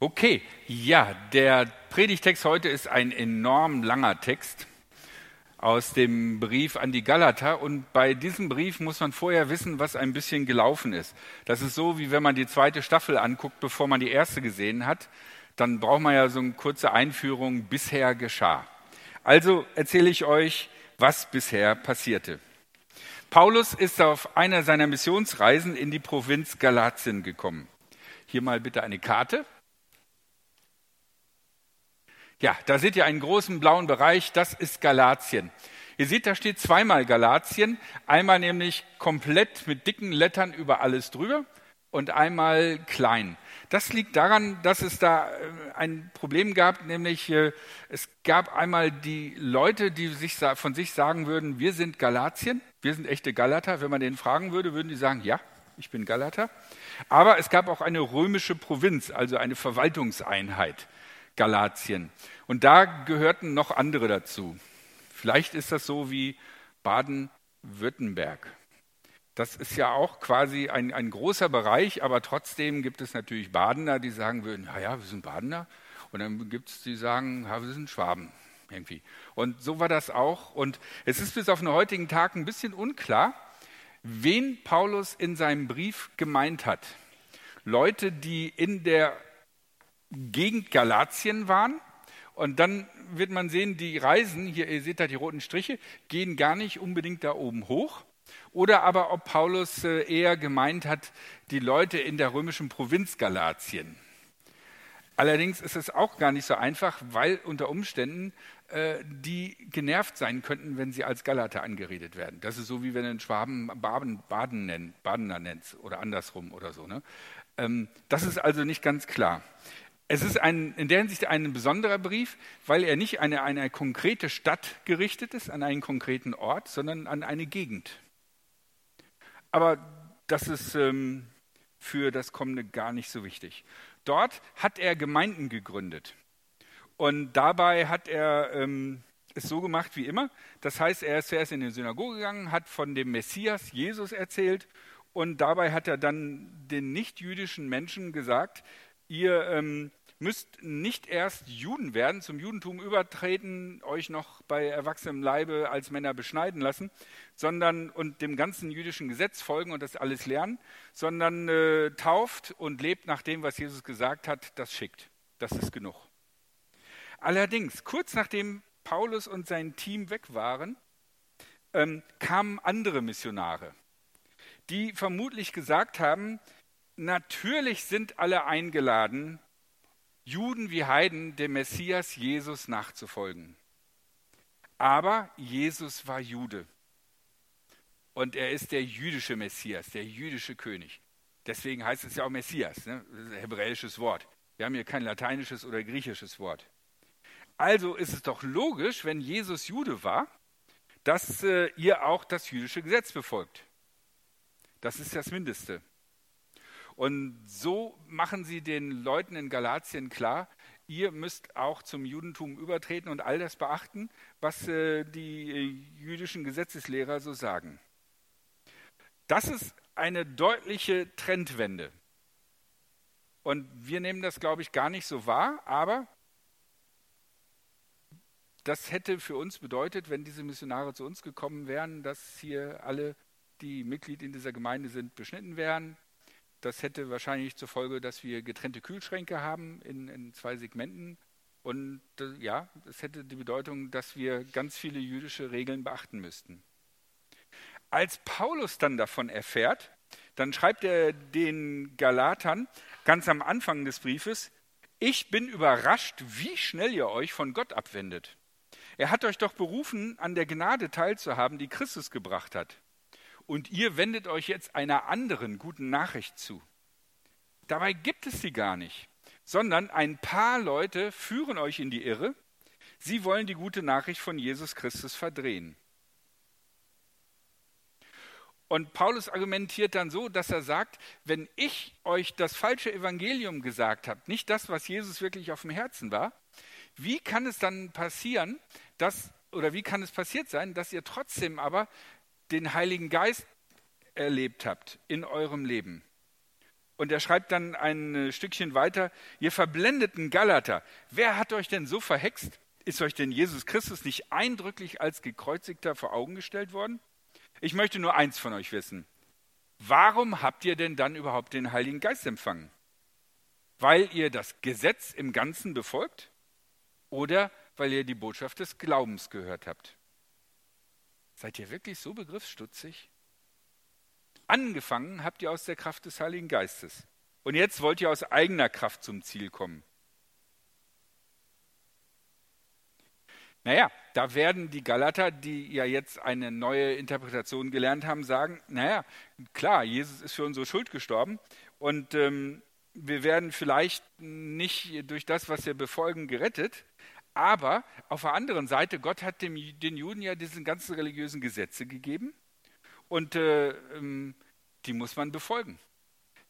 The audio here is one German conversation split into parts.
Okay, ja, der Predigtext heute ist ein enorm langer Text aus dem Brief an die Galater. Und bei diesem Brief muss man vorher wissen, was ein bisschen gelaufen ist. Das ist so, wie wenn man die zweite Staffel anguckt, bevor man die erste gesehen hat. Dann braucht man ja so eine kurze Einführung, bisher geschah. Also erzähle ich euch, was bisher passierte. Paulus ist auf einer seiner Missionsreisen in die Provinz Galatien gekommen. Hier mal bitte eine Karte. Ja, da seht ihr einen großen blauen Bereich, das ist Galatien. Ihr seht, da steht zweimal Galatien, einmal nämlich komplett mit dicken Lettern über alles drüber und einmal klein. Das liegt daran, dass es da äh, ein Problem gab, nämlich äh, es gab einmal die Leute, die sich von sich sagen würden, wir sind Galatien, wir sind echte Galater. Wenn man denen fragen würde, würden die sagen, ja, ich bin Galater. Aber es gab auch eine römische Provinz, also eine Verwaltungseinheit. Galatien. Und da gehörten noch andere dazu. Vielleicht ist das so wie Baden-Württemberg. Das ist ja auch quasi ein, ein großer Bereich, aber trotzdem gibt es natürlich Badener, die sagen würden, naja, wir sind Badener. Und dann gibt es die, sagen, ja, wir sind Schwaben irgendwie. Und so war das auch. Und es ist bis auf den heutigen Tag ein bisschen unklar, wen Paulus in seinem Brief gemeint hat. Leute, die in der Gegend Galatien waren. Und dann wird man sehen, die Reisen, hier ihr seht da die roten Striche, gehen gar nicht unbedingt da oben hoch. Oder aber ob Paulus äh, eher gemeint hat, die Leute in der römischen Provinz Galatien. Allerdings ist es auch gar nicht so einfach, weil unter Umständen äh, die genervt sein könnten, wenn sie als Galater angeredet werden. Das ist so, wie wenn einen Schwaben Baden, Baden nennt, Badener nennt oder andersrum oder so. Ne? Ähm, das ist also nicht ganz klar. Es ist ein, in der Hinsicht ein besonderer Brief, weil er nicht an eine, eine konkrete Stadt gerichtet ist, an einen konkreten Ort, sondern an eine Gegend. Aber das ist ähm, für das Kommende gar nicht so wichtig. Dort hat er Gemeinden gegründet. Und dabei hat er ähm, es so gemacht wie immer. Das heißt, er ist zuerst in die Synagoge gegangen, hat von dem Messias Jesus erzählt und dabei hat er dann den nichtjüdischen Menschen gesagt, ihr ähm, müsst nicht erst Juden werden, zum Judentum übertreten, euch noch bei erwachsenem Leibe als Männer beschneiden lassen, sondern und dem ganzen jüdischen Gesetz folgen und das alles lernen, sondern äh, tauft und lebt nach dem, was Jesus gesagt hat, das schickt. Das ist genug. Allerdings, kurz nachdem Paulus und sein Team weg waren, ähm, kamen andere Missionare, die vermutlich gesagt haben, natürlich sind alle eingeladen, Juden wie Heiden dem Messias Jesus nachzufolgen. Aber Jesus war Jude. Und er ist der jüdische Messias, der jüdische König. Deswegen heißt es ja auch Messias, ne? hebräisches Wort. Wir haben hier kein lateinisches oder griechisches Wort. Also ist es doch logisch, wenn Jesus Jude war, dass äh, ihr auch das jüdische Gesetz befolgt. Das ist das Mindeste. Und so machen sie den Leuten in Galatien klar, ihr müsst auch zum Judentum übertreten und all das beachten, was äh, die äh, jüdischen Gesetzeslehrer so sagen. Das ist eine deutliche Trendwende. Und wir nehmen das, glaube ich, gar nicht so wahr, aber das hätte für uns bedeutet, wenn diese Missionare zu uns gekommen wären, dass hier alle, die Mitglied in dieser Gemeinde sind, beschnitten wären, das hätte wahrscheinlich zur Folge, dass wir getrennte Kühlschränke haben in, in zwei Segmenten. Und äh, ja, es hätte die Bedeutung, dass wir ganz viele jüdische Regeln beachten müssten. Als Paulus dann davon erfährt, dann schreibt er den Galatern ganz am Anfang des Briefes, ich bin überrascht, wie schnell ihr euch von Gott abwendet. Er hat euch doch berufen, an der Gnade teilzuhaben, die Christus gebracht hat und ihr wendet euch jetzt einer anderen guten Nachricht zu. Dabei gibt es sie gar nicht, sondern ein paar Leute führen euch in die Irre. Sie wollen die gute Nachricht von Jesus Christus verdrehen. Und Paulus argumentiert dann so, dass er sagt, wenn ich euch das falsche Evangelium gesagt habe, nicht das, was Jesus wirklich auf dem Herzen war, wie kann es dann passieren, dass, oder wie kann es passiert sein, dass ihr trotzdem aber den Heiligen Geist erlebt habt in eurem Leben. Und er schreibt dann ein Stückchen weiter, ihr verblendeten Galater, wer hat euch denn so verhext? Ist euch denn Jesus Christus nicht eindrücklich als gekreuzigter vor Augen gestellt worden? Ich möchte nur eins von euch wissen. Warum habt ihr denn dann überhaupt den Heiligen Geist empfangen? Weil ihr das Gesetz im Ganzen befolgt oder weil ihr die Botschaft des Glaubens gehört habt? Seid ihr wirklich so begriffsstutzig? Angefangen habt ihr aus der Kraft des Heiligen Geistes. Und jetzt wollt ihr aus eigener Kraft zum Ziel kommen. Naja, da werden die Galater, die ja jetzt eine neue Interpretation gelernt haben, sagen, naja, klar, Jesus ist für unsere Schuld gestorben und ähm, wir werden vielleicht nicht durch das, was wir befolgen, gerettet, aber auf der anderen Seite, Gott hat dem, den Juden ja diese ganzen religiösen Gesetze gegeben und äh, ähm, die muss man befolgen.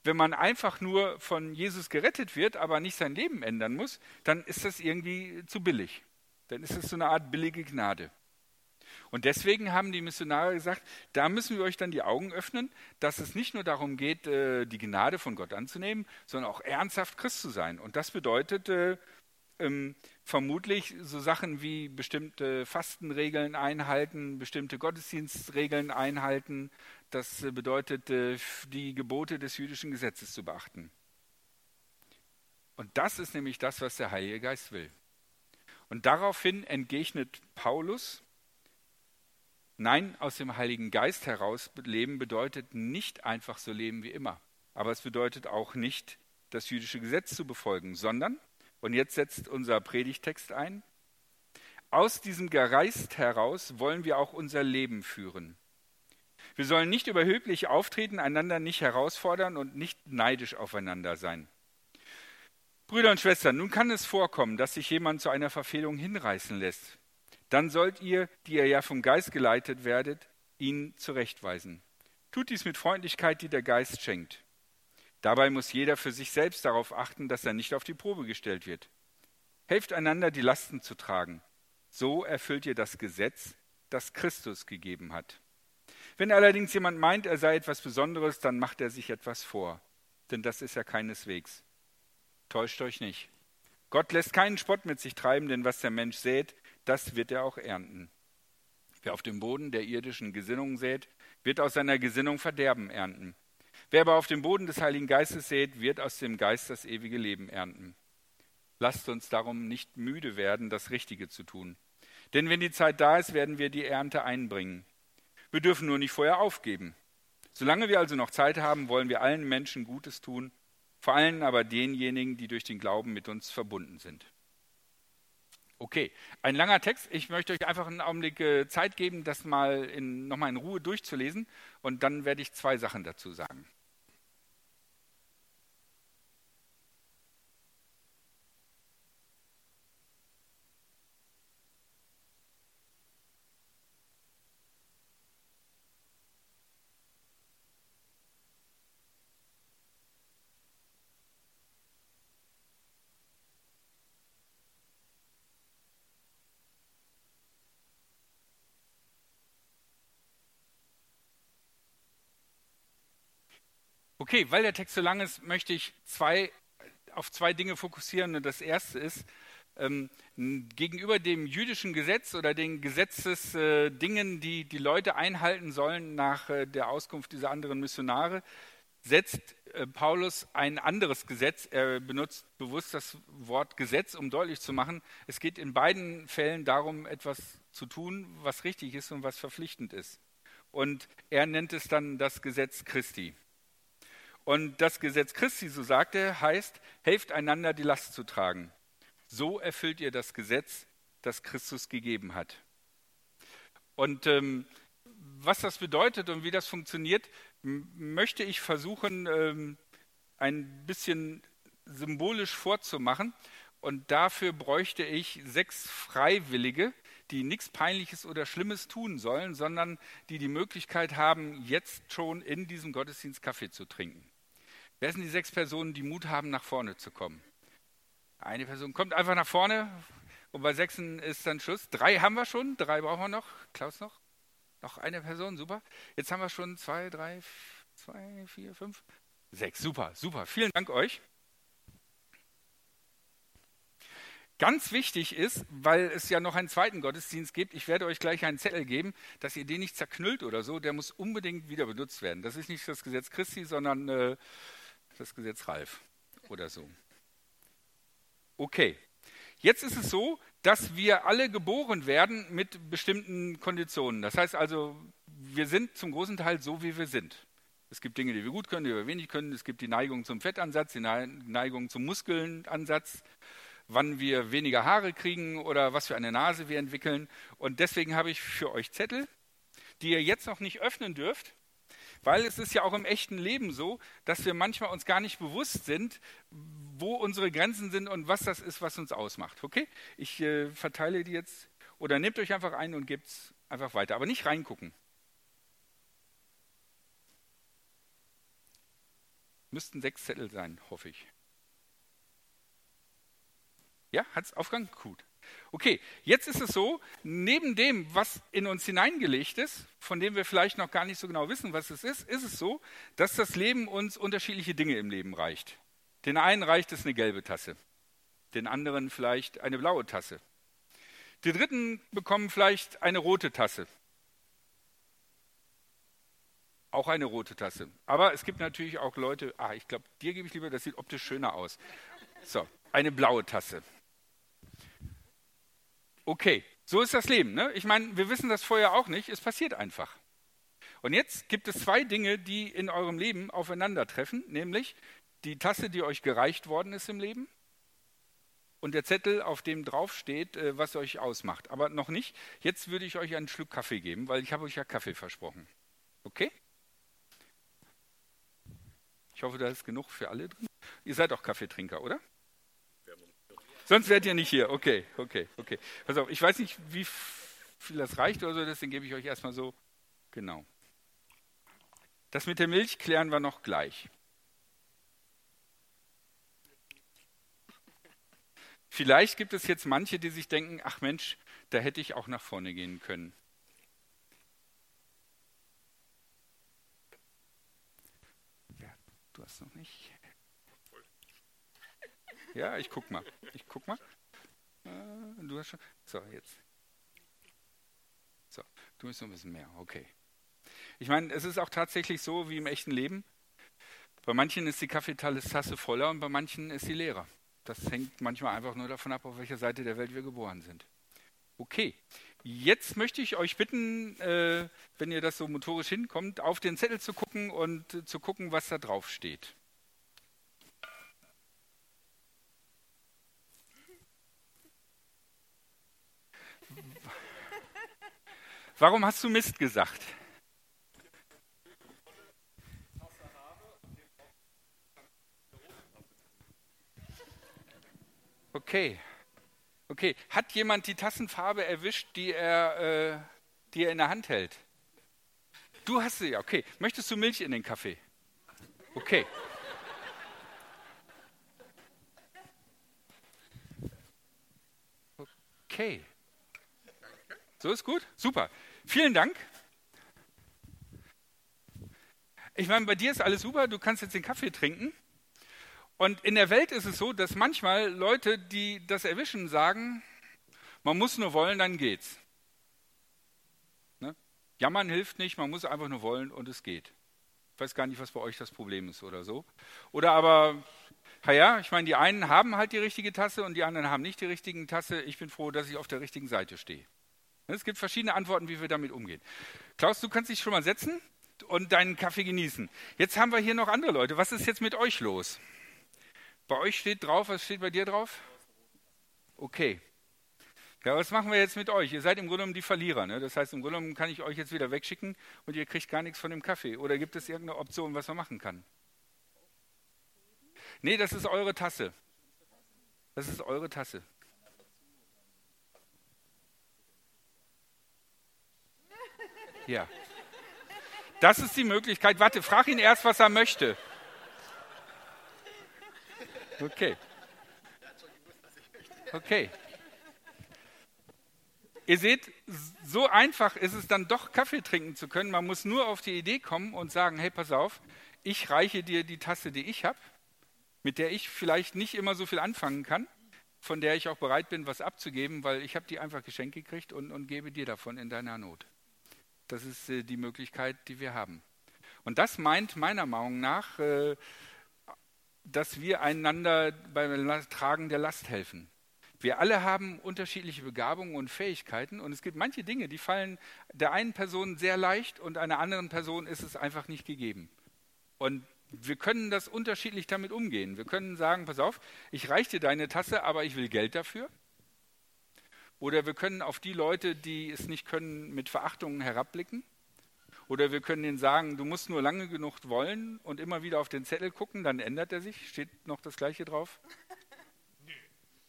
Wenn man einfach nur von Jesus gerettet wird, aber nicht sein Leben ändern muss, dann ist das irgendwie zu billig. Dann ist es so eine Art billige Gnade. Und deswegen haben die Missionare gesagt, da müssen wir euch dann die Augen öffnen, dass es nicht nur darum geht, äh, die Gnade von Gott anzunehmen, sondern auch ernsthaft Christ zu sein. Und das bedeutet äh, ähm, vermutlich so Sachen wie bestimmte Fastenregeln einhalten, bestimmte Gottesdienstregeln einhalten. Das bedeutet, äh, die Gebote des jüdischen Gesetzes zu beachten. Und das ist nämlich das, was der Heilige Geist will. Und daraufhin entgegnet Paulus, nein, aus dem Heiligen Geist heraus leben bedeutet nicht einfach so leben wie immer. Aber es bedeutet auch nicht, das jüdische Gesetz zu befolgen, sondern, und jetzt setzt unser Predigtext ein, aus diesem Geist heraus wollen wir auch unser Leben führen. Wir sollen nicht überhöblich auftreten, einander nicht herausfordern und nicht neidisch aufeinander sein. Brüder und Schwestern, nun kann es vorkommen, dass sich jemand zu einer Verfehlung hinreißen lässt. Dann sollt ihr, die ihr ja vom Geist geleitet werdet, ihn zurechtweisen. Tut dies mit Freundlichkeit, die der Geist schenkt. Dabei muss jeder für sich selbst darauf achten, dass er nicht auf die Probe gestellt wird. Helft einander, die Lasten zu tragen. So erfüllt ihr das Gesetz, das Christus gegeben hat. Wenn allerdings jemand meint, er sei etwas Besonderes, dann macht er sich etwas vor. Denn das ist ja keineswegs. Täuscht euch nicht. Gott lässt keinen Spott mit sich treiben, denn was der Mensch sät, das wird er auch ernten. Wer auf dem Boden der irdischen Gesinnung sät, wird aus seiner Gesinnung Verderben ernten. Wer aber auf dem Boden des Heiligen Geistes sät, wird aus dem Geist das ewige Leben ernten. Lasst uns darum nicht müde werden, das Richtige zu tun. Denn wenn die Zeit da ist, werden wir die Ernte einbringen. Wir dürfen nur nicht vorher aufgeben. Solange wir also noch Zeit haben, wollen wir allen Menschen Gutes tun vor allem aber denjenigen, die durch den Glauben mit uns verbunden sind. Okay, ein langer Text. Ich möchte euch einfach einen Augenblick äh, Zeit geben, das mal nochmal in Ruhe durchzulesen und dann werde ich zwei Sachen dazu sagen. Okay, weil der Text so lang ist, möchte ich zwei, auf zwei Dinge fokussieren. Und das erste ist, ähm, gegenüber dem jüdischen Gesetz oder den Gesetzesdingen, äh, die die Leute einhalten sollen nach äh, der Auskunft dieser anderen Missionare, setzt äh, Paulus ein anderes Gesetz. Er benutzt bewusst das Wort Gesetz, um deutlich zu machen, es geht in beiden Fällen darum, etwas zu tun, was richtig ist und was verpflichtend ist. Und er nennt es dann das Gesetz Christi. Und das Gesetz Christi, so sagt er, heißt, helft einander die Last zu tragen. So erfüllt ihr das Gesetz, das Christus gegeben hat. Und ähm, was das bedeutet und wie das funktioniert, möchte ich versuchen, ähm, ein bisschen symbolisch vorzumachen. Und dafür bräuchte ich sechs Freiwillige, die nichts Peinliches oder Schlimmes tun sollen, sondern die die Möglichkeit haben, jetzt schon in diesem Gottesdienst Kaffee zu trinken. Wer sind die sechs Personen, die Mut haben, nach vorne zu kommen? Eine Person kommt einfach nach vorne und bei sechsen ist dann Schluss. Drei haben wir schon, drei brauchen wir noch. Klaus noch? Noch eine Person, super. Jetzt haben wir schon zwei, drei, zwei, vier, fünf, Sechs, super, super. Vielen Dank euch. Ganz wichtig ist, weil es ja noch einen zweiten Gottesdienst gibt, ich werde euch gleich einen Zettel geben, dass ihr den nicht zerknüllt oder so, der muss unbedingt wieder benutzt werden. Das ist nicht das Gesetz Christi, sondern äh, das Gesetz Ralf oder so. Okay, jetzt ist es so, dass wir alle geboren werden mit bestimmten Konditionen. Das heißt also, wir sind zum großen Teil so, wie wir sind. Es gibt Dinge, die wir gut können, die wir wenig können. Es gibt die Neigung zum Fettansatz, die Neigung zum Muskelansatz wann wir weniger Haare kriegen oder was für eine Nase wir entwickeln. Und deswegen habe ich für euch Zettel, die ihr jetzt noch nicht öffnen dürft, weil es ist ja auch im echten Leben so, dass wir manchmal uns gar nicht bewusst sind, wo unsere Grenzen sind und was das ist, was uns ausmacht. Okay? Ich äh, verteile die jetzt oder nehmt euch einfach ein und gebt es einfach weiter, aber nicht reingucken. Müssten sechs Zettel sein, hoffe ich. Ja, hat es Aufgang? Gut. Okay, jetzt ist es so, neben dem, was in uns hineingelegt ist, von dem wir vielleicht noch gar nicht so genau wissen, was es ist, ist es so, dass das Leben uns unterschiedliche Dinge im Leben reicht. Den einen reicht es eine gelbe Tasse, den anderen vielleicht eine blaue Tasse. Die dritten bekommen vielleicht eine rote Tasse. Auch eine rote Tasse. Aber es gibt natürlich auch Leute, ah, ich glaube, dir gebe ich lieber, das sieht optisch schöner aus. So, eine blaue Tasse. Okay, so ist das Leben. Ne? Ich meine, wir wissen das vorher auch nicht, es passiert einfach. Und jetzt gibt es zwei Dinge, die in eurem Leben aufeinandertreffen, nämlich die Tasse, die euch gereicht worden ist im Leben und der Zettel, auf dem drauf steht, äh, was euch ausmacht. Aber noch nicht. Jetzt würde ich euch einen Schluck Kaffee geben, weil ich habe euch ja Kaffee versprochen. Okay? Ich hoffe, da ist genug für alle drin. Ihr seid auch Kaffeetrinker, oder? Sonst wärt ihr nicht hier. Okay, okay, okay. Pass auf, ich weiß nicht, wie viel das reicht oder so, deswegen gebe ich euch erstmal so. Genau. Das mit der Milch klären wir noch gleich. Vielleicht gibt es jetzt manche, die sich denken, ach Mensch, da hätte ich auch nach vorne gehen können. Ja, du hast noch nicht. Ja, ich guck mal. Ich guck mal. Äh, du hast schon. So, jetzt. So, du bist noch ein bisschen mehr. Okay. Ich meine, es ist auch tatsächlich so wie im echten Leben. Bei manchen ist die Kaffeetasse voller und bei manchen ist sie leerer. Das hängt manchmal einfach nur davon ab, auf welcher Seite der Welt wir geboren sind. Okay, jetzt möchte ich euch bitten, äh, wenn ihr das so motorisch hinkommt, auf den Zettel zu gucken und äh, zu gucken, was da drauf steht. Warum hast du Mist gesagt? Okay. Okay. Hat jemand die Tassenfarbe erwischt, die er, äh, die er in der Hand hält? Du hast sie, okay. Möchtest du Milch in den Kaffee? Okay. Okay. So ist gut? Super. Vielen Dank. Ich meine, bei dir ist alles super, du kannst jetzt den Kaffee trinken. Und in der Welt ist es so, dass manchmal Leute, die das erwischen, sagen, man muss nur wollen, dann geht's. Ne? Jammern hilft nicht, man muss einfach nur wollen und es geht. Ich weiß gar nicht, was bei euch das Problem ist oder so. Oder aber, naja, ich meine, die einen haben halt die richtige Tasse und die anderen haben nicht die richtigen Tasse. Ich bin froh, dass ich auf der richtigen Seite stehe. Es gibt verschiedene Antworten, wie wir damit umgehen. Klaus, du kannst dich schon mal setzen und deinen Kaffee genießen. Jetzt haben wir hier noch andere Leute. Was ist jetzt mit euch los? Bei euch steht drauf, was steht bei dir drauf? Okay. Ja, was machen wir jetzt mit euch? Ihr seid im Grunde genommen die Verlierer. Ne? Das heißt, im Grunde genommen kann ich euch jetzt wieder wegschicken und ihr kriegt gar nichts von dem Kaffee. Oder gibt es irgendeine Option, was man machen kann? Nee, das ist eure Tasse. Das ist eure Tasse. Ja. Das ist die Möglichkeit. Warte, frag ihn erst, was er möchte. Okay. Okay. Ihr seht, so einfach ist es dann doch Kaffee trinken zu können. Man muss nur auf die Idee kommen und sagen, hey, pass auf, ich reiche dir die Tasse, die ich habe, mit der ich vielleicht nicht immer so viel anfangen kann, von der ich auch bereit bin, was abzugeben, weil ich habe die einfach geschenkt gekriegt und, und gebe dir davon in deiner Not. Das ist äh, die Möglichkeit, die wir haben. Und das meint meiner Meinung nach, äh, dass wir einander beim Tragen der Last helfen. Wir alle haben unterschiedliche Begabungen und Fähigkeiten und es gibt manche Dinge, die fallen der einen Person sehr leicht und einer anderen Person ist es einfach nicht gegeben. Und wir können das unterschiedlich damit umgehen. Wir können sagen, pass auf, ich reiche dir deine Tasse, aber ich will Geld dafür. Oder wir können auf die Leute, die es nicht können, mit Verachtung herabblicken. Oder wir können ihnen sagen, du musst nur lange genug wollen und immer wieder auf den Zettel gucken, dann ändert er sich. Steht noch das Gleiche drauf?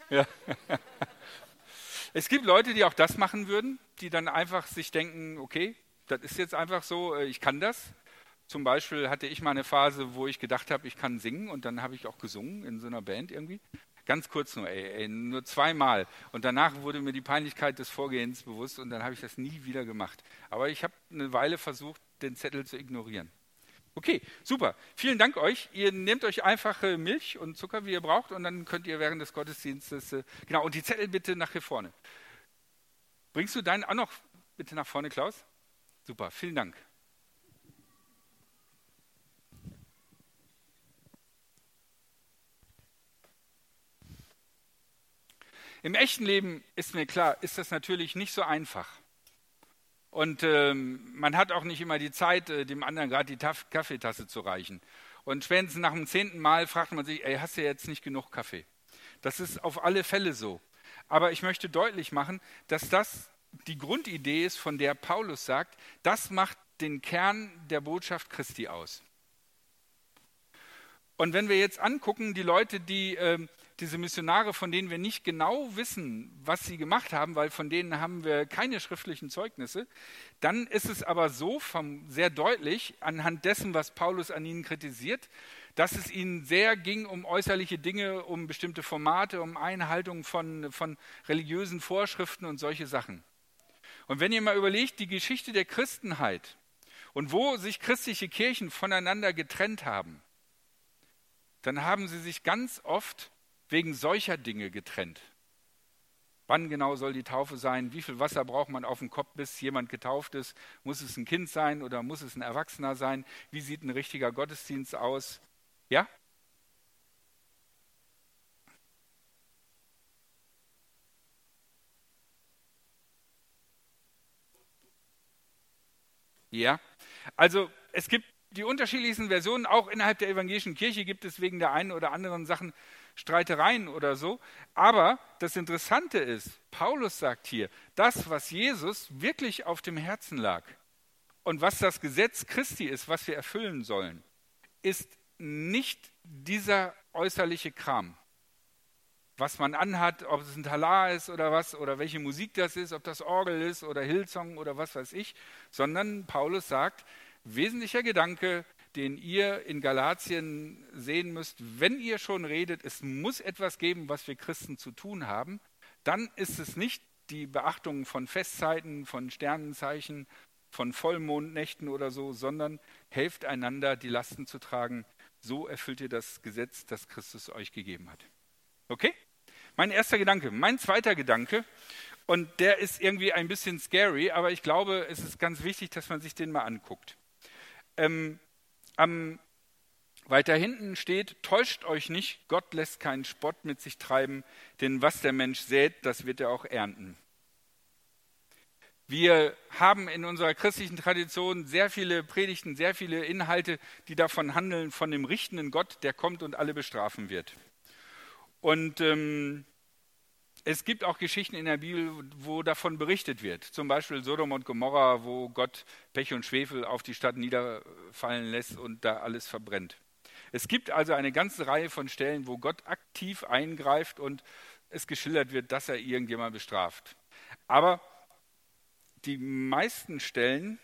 Ja. Es gibt Leute, die auch das machen würden, die dann einfach sich denken, okay, das ist jetzt einfach so, äh, ich kann das. Zum Beispiel hatte ich mal eine Phase, wo ich gedacht habe, ich kann singen und dann habe ich auch gesungen in so einer Band irgendwie. Ganz kurz nur, ey, ey, nur zweimal. Und danach wurde mir die Peinlichkeit des Vorgehens bewusst und dann habe ich das nie wieder gemacht. Aber ich habe eine Weile versucht, den Zettel zu ignorieren. Okay, super. Vielen Dank euch. Ihr nehmt euch einfach Milch und Zucker, wie ihr braucht, und dann könnt ihr während des Gottesdienstes, äh, genau, und die Zettel bitte nach hier vorne. Bringst du deinen auch noch bitte nach vorne, Klaus? Super, vielen Dank. Im echten Leben ist mir klar, ist das natürlich nicht so einfach. Und ähm, man hat auch nicht immer die Zeit, äh, dem anderen gerade die Taf Kaffeetasse zu reichen. Und spätestens nach dem zehnten Mal fragt man sich, ey, hast du jetzt nicht genug Kaffee? Das ist auf alle Fälle so. Aber ich möchte deutlich machen, dass das die Grundidee ist, von der Paulus sagt, das macht den Kern der Botschaft Christi aus. Und wenn wir jetzt angucken, die Leute, die äh, diese Missionare, von denen wir nicht genau wissen, was sie gemacht haben, weil von denen haben wir keine schriftlichen Zeugnisse, dann ist es aber so vom, sehr deutlich anhand dessen, was Paulus an ihnen kritisiert, dass es ihnen sehr ging um äußerliche Dinge, um bestimmte Formate, um Einhaltung von, von religiösen Vorschriften und solche Sachen. Und wenn ihr mal überlegt, die Geschichte der Christenheit und wo sich christliche Kirchen voneinander getrennt haben, dann haben sie sich ganz oft wegen solcher Dinge getrennt. Wann genau soll die Taufe sein? Wie viel Wasser braucht man auf dem Kopf, bis jemand getauft ist? Muss es ein Kind sein oder muss es ein Erwachsener sein? Wie sieht ein richtiger Gottesdienst aus? Ja? Ja, also es gibt die unterschiedlichsten Versionen, auch innerhalb der evangelischen Kirche gibt es wegen der einen oder anderen Sachen Streitereien oder so. Aber das Interessante ist, Paulus sagt hier, das, was Jesus wirklich auf dem Herzen lag und was das Gesetz Christi ist, was wir erfüllen sollen, ist nicht dieser äußerliche Kram. Was man anhat, ob es ein Talar ist oder was, oder welche Musik das ist, ob das Orgel ist oder Hillsong oder was weiß ich, sondern Paulus sagt, wesentlicher Gedanke, den ihr in Galatien sehen müsst, wenn ihr schon redet, es muss etwas geben, was wir Christen zu tun haben, dann ist es nicht die Beachtung von Festzeiten, von Sternenzeichen, von Vollmondnächten oder so, sondern helft einander, die Lasten zu tragen. So erfüllt ihr das Gesetz, das Christus euch gegeben hat. Okay? Mein erster Gedanke. Mein zweiter Gedanke, und der ist irgendwie ein bisschen scary, aber ich glaube, es ist ganz wichtig, dass man sich den mal anguckt. Ähm, am, weiter hinten steht, täuscht euch nicht, Gott lässt keinen Spott mit sich treiben, denn was der Mensch sät, das wird er auch ernten. Wir haben in unserer christlichen Tradition sehr viele Predigten, sehr viele Inhalte, die davon handeln, von dem richtenden Gott, der kommt und alle bestrafen wird. Und ähm, es gibt auch Geschichten in der Bibel, wo davon berichtet wird. Zum Beispiel Sodom und Gomorra, wo Gott Pech und Schwefel auf die Stadt niederfallen lässt und da alles verbrennt. Es gibt also eine ganze Reihe von Stellen, wo Gott aktiv eingreift und es geschildert wird, dass er irgendjemand bestraft. Aber die meisten Stellen,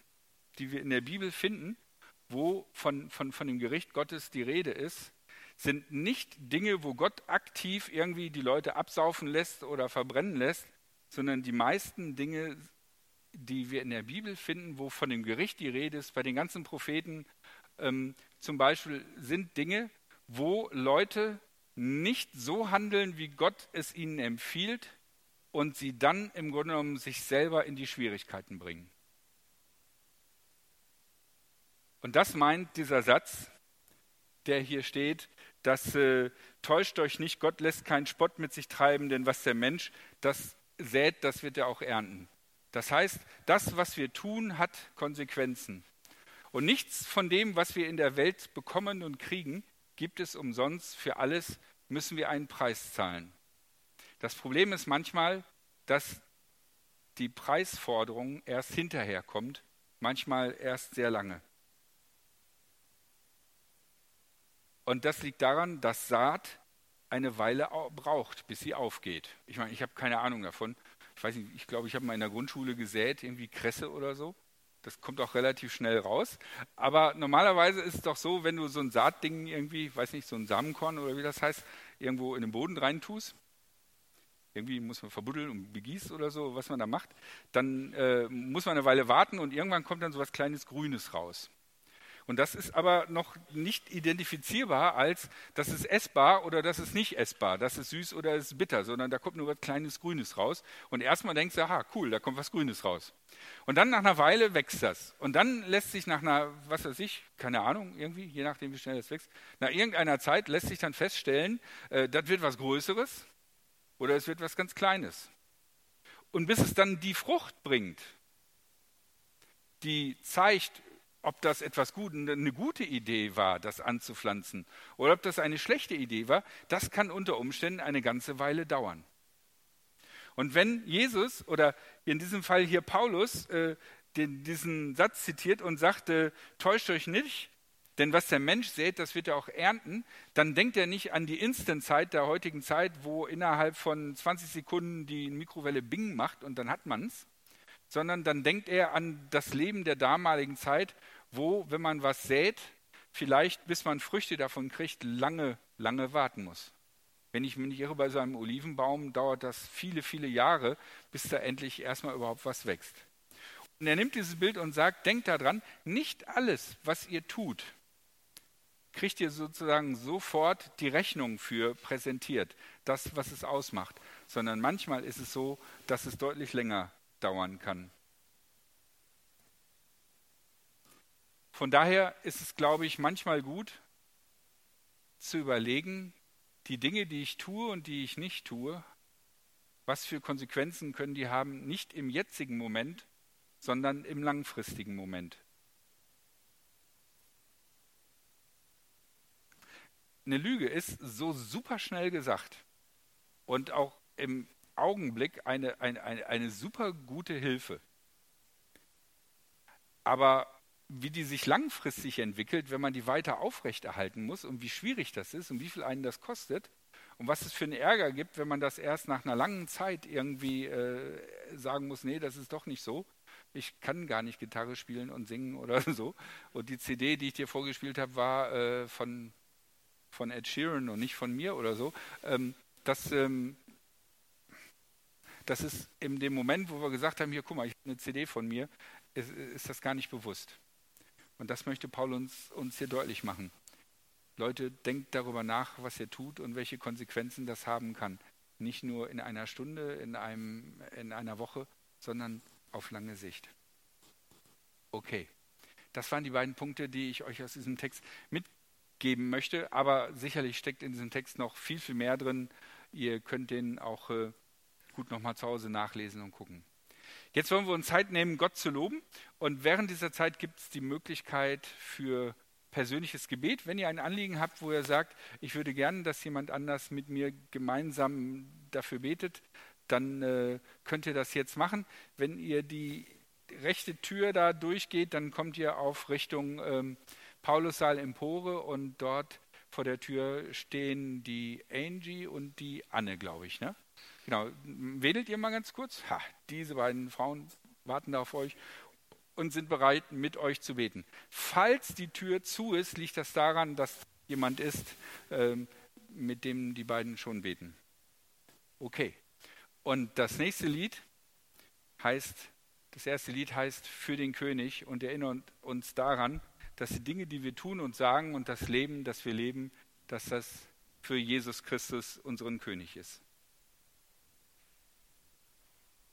die wir in der Bibel finden, wo von, von, von dem Gericht Gottes die Rede ist, sind nicht Dinge, wo Gott aktiv irgendwie die Leute absaufen lässt oder verbrennen lässt, sondern die meisten Dinge, die wir in der Bibel finden, wo von dem Gericht die Rede ist, bei den ganzen Propheten, ähm, zum Beispiel sind Dinge, wo Leute nicht so handeln, wie Gott es ihnen empfiehlt und sie dann im Grunde genommen sich selber in die Schwierigkeiten bringen. Und das meint dieser Satz, der hier steht, dass äh, täuscht euch nicht, Gott lässt keinen Spott mit sich treiben, denn was der Mensch das sät, das wird er auch ernten. Das heißt, das, was wir tun, hat Konsequenzen. Und nichts von dem, was wir in der Welt bekommen und kriegen, gibt es umsonst. Für alles müssen wir einen Preis zahlen. Das Problem ist manchmal, dass die Preisforderung erst hinterher kommt, manchmal erst sehr lange. Und das liegt daran, dass Saat eine Weile braucht, bis sie aufgeht. Ich meine, ich habe keine Ahnung davon. Ich weiß nicht, ich glaube, ich habe mal in der Grundschule gesät, irgendwie Kresse oder so. Das kommt auch relativ schnell raus. Aber normalerweise ist es doch so, wenn du so ein Saatding irgendwie, weiß nicht, so ein Samenkorn oder wie das heißt, irgendwo in den Boden reintust, irgendwie muss man verbuddeln und begießt oder so, was man da macht, dann äh, muss man eine Weile warten und irgendwann kommt dann so was kleines Grünes raus. Und das ist aber noch nicht identifizierbar als, das ist essbar oder das ist nicht essbar, das ist süß oder das ist bitter, sondern da kommt nur was kleines Grünes raus. Und erstmal denkst du, aha, cool, da kommt was Grünes raus. Und dann nach einer Weile wächst das. Und dann lässt sich nach einer, was weiß ich, keine Ahnung, irgendwie, je nachdem, wie schnell das wächst, nach irgendeiner Zeit lässt sich dann feststellen, äh, das wird was Größeres oder es wird was ganz Kleines. Und bis es dann die Frucht bringt, die zeigt, ob das etwas gut, eine gute Idee war, das anzupflanzen, oder ob das eine schlechte Idee war, das kann unter Umständen eine ganze Weile dauern. Und wenn Jesus oder in diesem Fall hier Paulus äh, den, diesen Satz zitiert und sagte, täuscht euch nicht, denn was der Mensch sät, das wird er auch ernten, dann denkt er nicht an die Instant-Zeit der heutigen Zeit, wo innerhalb von 20 Sekunden die Mikrowelle Bing macht und dann hat man es, sondern dann denkt er an das Leben der damaligen Zeit, wo, wenn man was sät, vielleicht bis man Früchte davon kriegt, lange, lange warten muss. Wenn ich mich nicht irre, bei so einem Olivenbaum dauert das viele, viele Jahre, bis da endlich erstmal überhaupt was wächst. Und er nimmt dieses Bild und sagt, denkt daran, nicht alles, was ihr tut, kriegt ihr sozusagen sofort die Rechnung für präsentiert, das, was es ausmacht, sondern manchmal ist es so, dass es deutlich länger dauern kann. Von daher ist es, glaube ich, manchmal gut zu überlegen, die Dinge, die ich tue und die ich nicht tue, was für Konsequenzen können die haben, nicht im jetzigen Moment, sondern im langfristigen Moment. Eine Lüge ist so super schnell gesagt und auch im Augenblick eine, eine, eine, eine super gute Hilfe. Aber wie die sich langfristig entwickelt, wenn man die weiter aufrechterhalten muss und wie schwierig das ist und wie viel einen das kostet und was es für einen Ärger gibt, wenn man das erst nach einer langen Zeit irgendwie äh, sagen muss, nee, das ist doch nicht so. Ich kann gar nicht Gitarre spielen und singen oder so. Und die CD, die ich dir vorgespielt habe, war äh, von, von Ed Sheeran und nicht von mir oder so. Ähm, das, ähm, das ist in dem Moment, wo wir gesagt haben, hier, guck mal, ich habe eine CD von mir, ist, ist das gar nicht bewusst. Und das möchte Paul uns, uns hier deutlich machen. Leute, denkt darüber nach, was ihr tut und welche Konsequenzen das haben kann. Nicht nur in einer Stunde, in, einem, in einer Woche, sondern auf lange Sicht. Okay, das waren die beiden Punkte, die ich euch aus diesem Text mitgeben möchte. Aber sicherlich steckt in diesem Text noch viel, viel mehr drin. Ihr könnt den auch äh, gut nochmal zu Hause nachlesen und gucken. Jetzt wollen wir uns Zeit nehmen, Gott zu loben. Und während dieser Zeit gibt es die Möglichkeit für persönliches Gebet. Wenn ihr ein Anliegen habt, wo ihr sagt, ich würde gerne, dass jemand anders mit mir gemeinsam dafür betet, dann äh, könnt ihr das jetzt machen. Wenn ihr die rechte Tür da durchgeht, dann kommt ihr auf Richtung ähm, Paulussaal Empore und dort vor der Tür stehen die Angie und die Anne, glaube ich. Ne? Genau, wedelt ihr mal ganz kurz. Ha, diese beiden Frauen warten da auf euch und sind bereit, mit euch zu beten. Falls die Tür zu ist, liegt das daran, dass jemand ist, ähm, mit dem die beiden schon beten. Okay. Und das nächste Lied heißt, das erste Lied heißt Für den König und erinnert uns daran, dass die Dinge, die wir tun und sagen und das Leben, das wir leben, dass das für Jesus Christus unseren König ist.